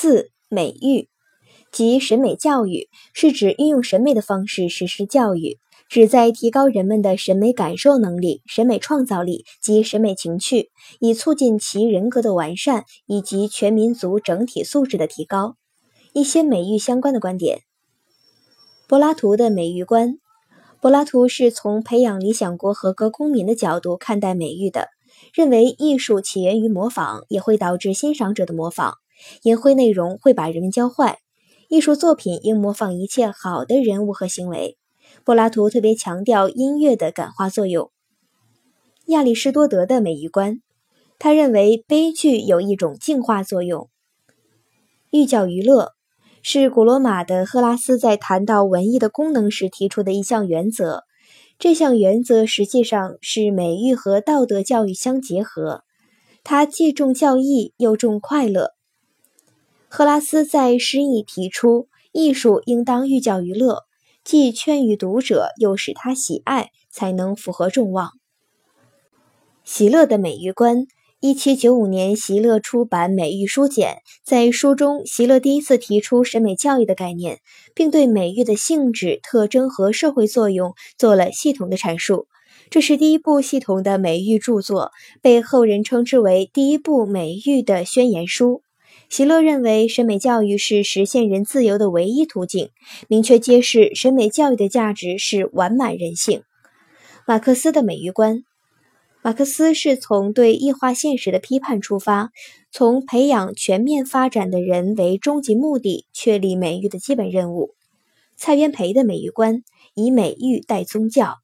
四、美育，即审美教育，是指运用审美的方式实施教育，旨在提高人们的审美感受能力、审美创造力及审美情趣，以促进其人格的完善以及全民族整体素质的提高。一些美育相关的观点。柏拉图的美育观，柏拉图是从培养理想国合格公民的角度看待美育的，认为艺术起源于模仿，也会导致欣赏者的模仿，淫秽内容会把人们教坏，艺术作品应模仿一切好的人物和行为。柏拉图特别强调音乐的感化作用。亚里士多德的美育观，他认为悲剧有一种净化作用。寓教于乐。是古罗马的赫拉斯在谈到文艺的功能时提出的一项原则。这项原则实际上是美育和道德教育相结合，它既重教义又重快乐。赫拉斯在诗意提出，艺术应当寓教于乐，既劝喻读者，又使他喜爱，才能符合众望。喜乐的美育观。一七九五年，席勒出版《美育书简》。在书中，席勒第一次提出审美教育的概念，并对美育的性质、特征和社会作用做了系统的阐述。这是第一部系统的美育著作，被后人称之为第一部美育的宣言书。席勒认为，审美教育是实现人自由的唯一途径，明确揭示审美教育的价值是完满人性。马克思的美育观。马克思是从对异化现实的批判出发，从培养全面发展的人为终极目的，确立美育的基本任务。蔡元培的美育观以美育代宗教。